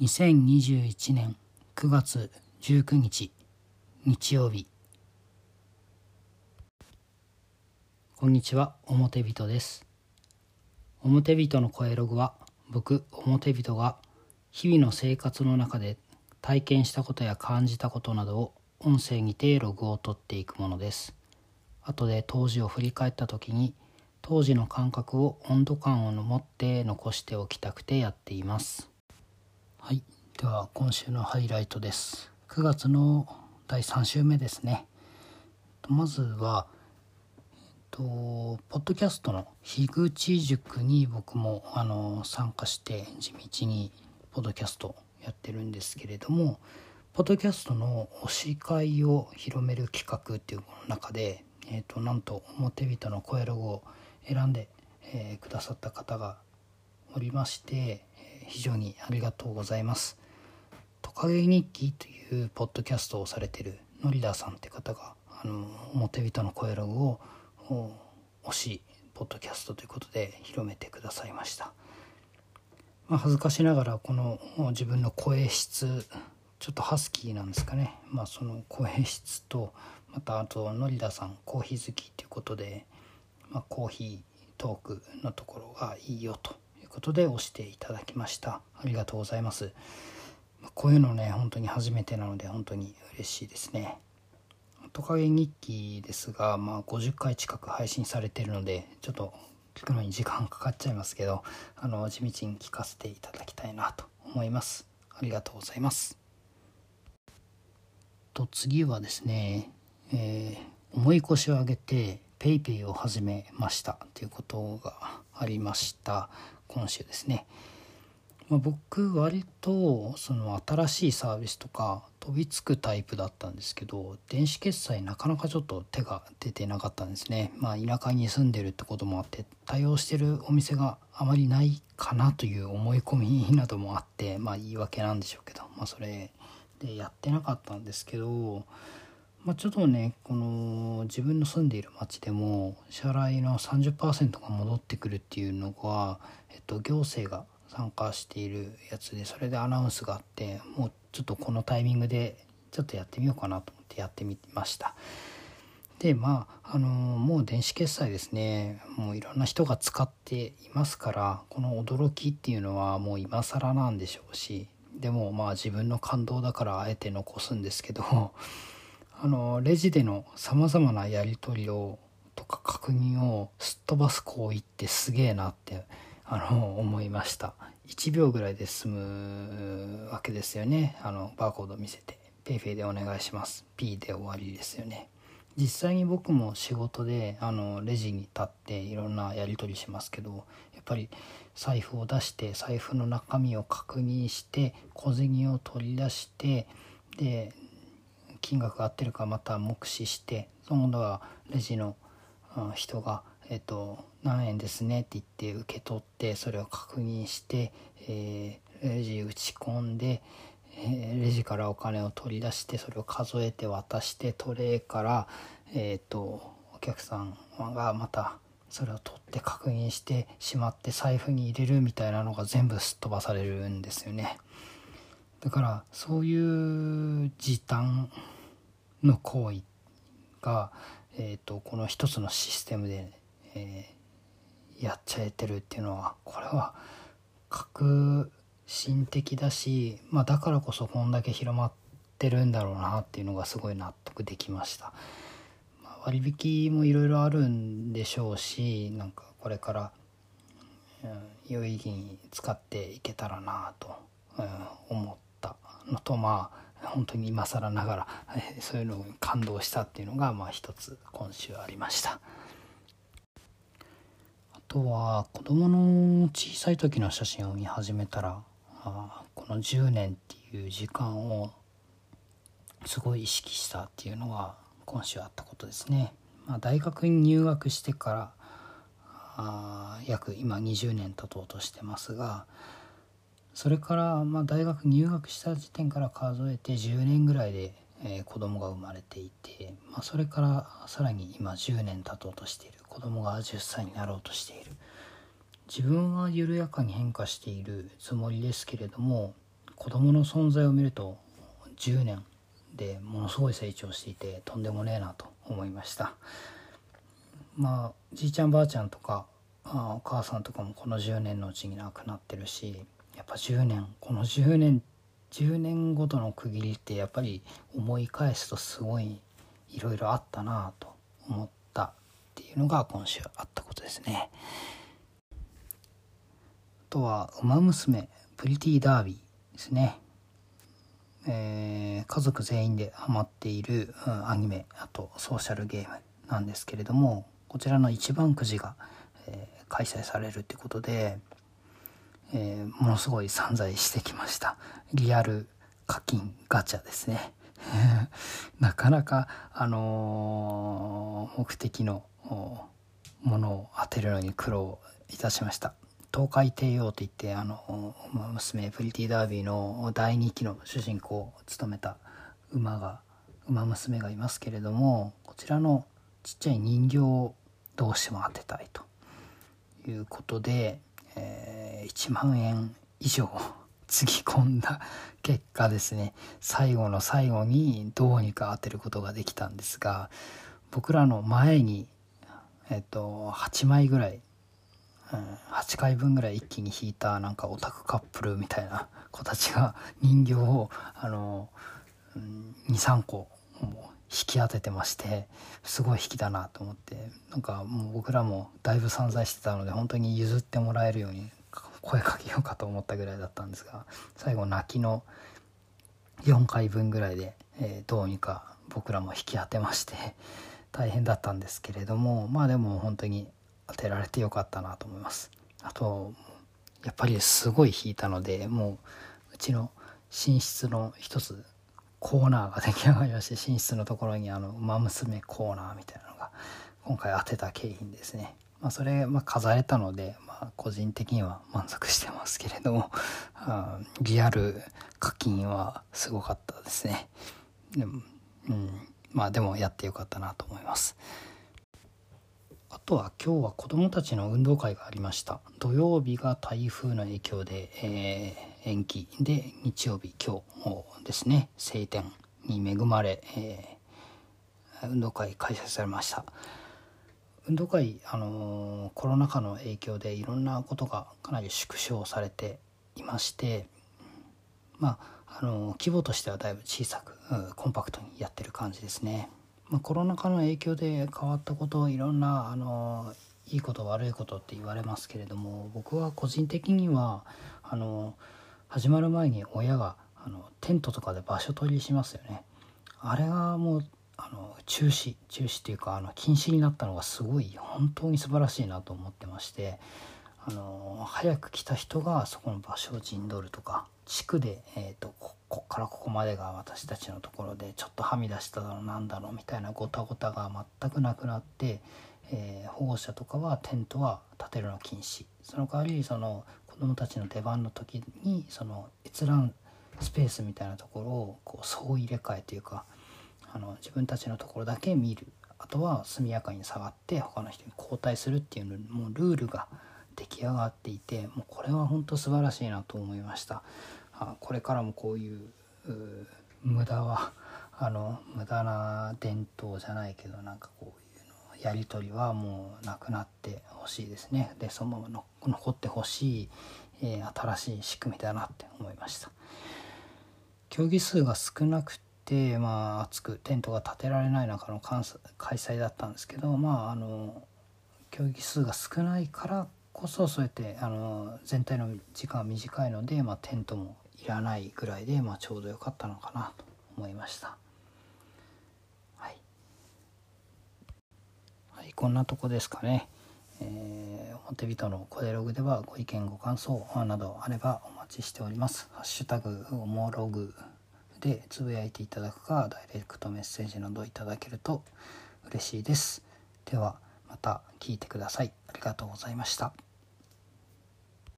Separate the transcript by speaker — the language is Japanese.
Speaker 1: 2021年9月19日日曜日こんにちは表人です。表人の声ログは僕表人が日々の生活の中で体験したことや感じたことなどを音声にてログを取っていくものです。後で当時を振り返った時に当時の感覚を温度感を持って残しておきたくてやっています。はい。では今週のハイライトです。9月の第3週目ですね。まずはえっとポッドキャストの樋口塾に僕もあの参加して地道にポッドキャストやってるんですけれどもポッドキャストの推し会を広める企画っていう中で、えーと、なんと表人の声ロゴを選んで、えー、くださった方がおりまして非常にありがとうございます。トカゲ日記というポッドキャストをされてるノリダーさんって方があの表人の声ログを推しポッドキャストということで広めてくださいました。まあ、恥ずかしながらこの自分の声質ちょっとハスキーなんですかね、まあ、その声質とまたあとノリダさんコーヒー好きということで、まあ、コーヒートークのところがいいよとことで押していただきました。ありがとうございます。こういうのね本当に初めてなので本当に嬉しいですね。トカゲ日記ですが、まあ、50回近く配信されてるのでちょっと聞くのに時間かかっちゃいますけどあの地道に聞かせていただきたいなと思います。ありがとうございます。と次はですね、えー、重い腰を上げて PayPay を始めましたということがありました。今週ですね、まあ、僕割とその新しいサービスとか飛びつくタイプだったんですけど電子決済なかなかちょっと手が出てなかったんですね。まあ田舎に住んでるってこともあって対応してるお店があまりないかなという思い込みなどもあってまあ言い訳なんでしょうけどまあそれでやってなかったんですけどまあ、ちょっとねこの自分の住んでいる町でも支払いの30%が戻ってくるっていうのが、えっと、行政が参加しているやつでそれでアナウンスがあってもうちょっとこのタイミングでちょっとやってみようかなと思ってやってみました。でまああのもう電子決済ですね。もういろんな人が使っていますからこの驚きっていうのはもう今更なんでしょうし。でもまあ自分の感動だからあえて残すんですけど。あのレジでのさまざまなやり取りをとか確認をすっ飛ばす行為ってすげえなって あの思いました。1秒ぐらいで済むわけですよね。あのバーコード見せて。PayPay でお願いします。P で終わりですよね。実際に僕も仕事であのレジに立っていろんなやり取りしますけどやっぱり財布を出して財布の中身を確認して小銭を取り出してで金額が合ってるかまた目視してその度はレジの人が「えっと、何円ですね」って言って受け取ってそれを確認して、えー、レジ打ち込んで、えー、レジからお金を取り出してそれを数えて渡してトレーから、えーと、お客さんがまたそれを取って確認してしまって財布に入れるみたいなのが全部すっ飛ばされるんですよね。だからそういう時短の行為が、えーと、この一つのシステムで、えー、やっちゃえてるっていうのはこれは革新的だし、まあ、だからこそこんだけ広まってるんだろうなっていうのがすごい納得できました。まあ、割引もいろいろあるんでしょうしなんかこれから、うん、有意義に使っていけたらなと、うん、思ったのとまあ本当に今更ながら、えそういうのに感動したっていうのがまあ一つ今週ありました。あとは子供の小さい時の写真を見始めたらあこの10年っていう時間をすごい意識したっていうのが今週あったことですね、まあ、大学に入学してからあ約今20年経とうとしてますがそれからまあ大学入学した時点から数えて10年ぐらいで、えー、子供が生まれていて、まあ、それからさらに今10年経とうとしている。子供が10歳になろうとしている。自分は緩やかに変化しているつもりですけれども子供の存在を見ると10年でものすごい成長していてとんでもねえなと思いました。まあじいちゃんばあちゃんとかあお母さんとかもこの10年のうちに亡くなってるしやっぱ10年この10年10年ごとの区切りってやっぱり思い返すとすごいいろいろあったなと思ったっていうのが今週あったことですね。あとは「ウマ娘プリティダービー」ですね。えー、家族全員でハマっている、うん、アニメあとソーシャルゲームなんですけれどもこちらの一番くじが、えー、開催されるってことで、えー、ものすごい散財してきました。リアル課金ガチャですね。なかなかあの目的のものを当てるのに苦労いたしました。東海帝王といってあの娘プリティダービーの第2期の主人公を務めた馬が馬娘がいますけれどもこちらのちっちゃい人形をどうしても当てたいということで、えー、1万円以上つぎ込んだ結果ですね。最後の最後にどうにか当てることができたんですが僕らの前に、えっと、8枚ぐらいうん、8回分ぐらい一気に引いたなんかオタクカップルみたいな子たちが 人形をあの、うん、23個引き当ててましてすごい引きだなと思ってなんかもう僕らもだいぶ散財してたので本当に譲ってもらえるように声かけようかと思ったぐらいだったんですが最後泣きの4回分ぐらいで、えー、どうにか僕らも引き当てまして大変だったんですけれどもまあでも本当に当てられてよかったなと思います。あとやっぱりすごい引いたのでもううちの寝室の一つコーナーが出来上がりまして寝室のところにあの馬娘コーナーみたいなのが今回当てた景品ですね。まあそれ、まあ、飾れたので、まあ、個人的には満足してますけれども あリアル課金はすごかったですね。でもうんまあでもやってよかったなと思います。あとは今日は子どもたちの運動会がありました。土曜日が台風の影響で、えー、延期。で日曜日今日ですね晴天に恵まれ、えー、運動会開催されました。運動会、あの、コロナ禍の影響でいろんなことがかなり縮小されていましてまあ、あの規模としてはだいぶ小さくコンパクトにやってる感じですね。まあ、コロナ禍の影響で変わったこといろんなあのいいこと悪いことって言われますけれども僕は個人的にはあの始まる前に親があのテントとかで場所取りしますよねあれがもうあの中止中止っていうかあの禁止になったのがすごい本当に素晴らしいなと思ってましてあの早く来た人がそこの場所を陣取るとか地区で、えーと、ここからここまでが私たちのところでちょっとはみ出しただろうなんだろうみたいなごたごたが全くなくなって、えー、保護者とかはテントは立てるの禁止。その代わりその子どもたちの出番の時にその閲覧スペースみたいなところをこう総入れ替えというかあの自分たちのところだけ見る。あとは速やかに下がって他の人に交代するっていうもうルールが出来上がっていてもうこれは本当素晴らしいなと思いました。あこれからもこういう無駄はあの無駄な伝統じゃないけどなんかこういうのやり取りはもうなくなってほしいですね。でそのまま残ってほしい、えー、新しい仕組みだなって思いました。競技数が少なくてまあ厚くテントが建てられない中の開催だったんですけどまああの競技数が少ないからこそそうやってあの全体の時間短いので、まあ、テントもいらないぐらいで、まあ、ちょうどよかったのかなと思いました。はい、こんなとこですかね。えー、表人のコデログではご意見ご感想などあればお待ちしております。ハッシュタグおもログでつぶやいていただくかダイレクトメッセージなどいただけると嬉しいです。ではまた聞いてください。ありがとうございました。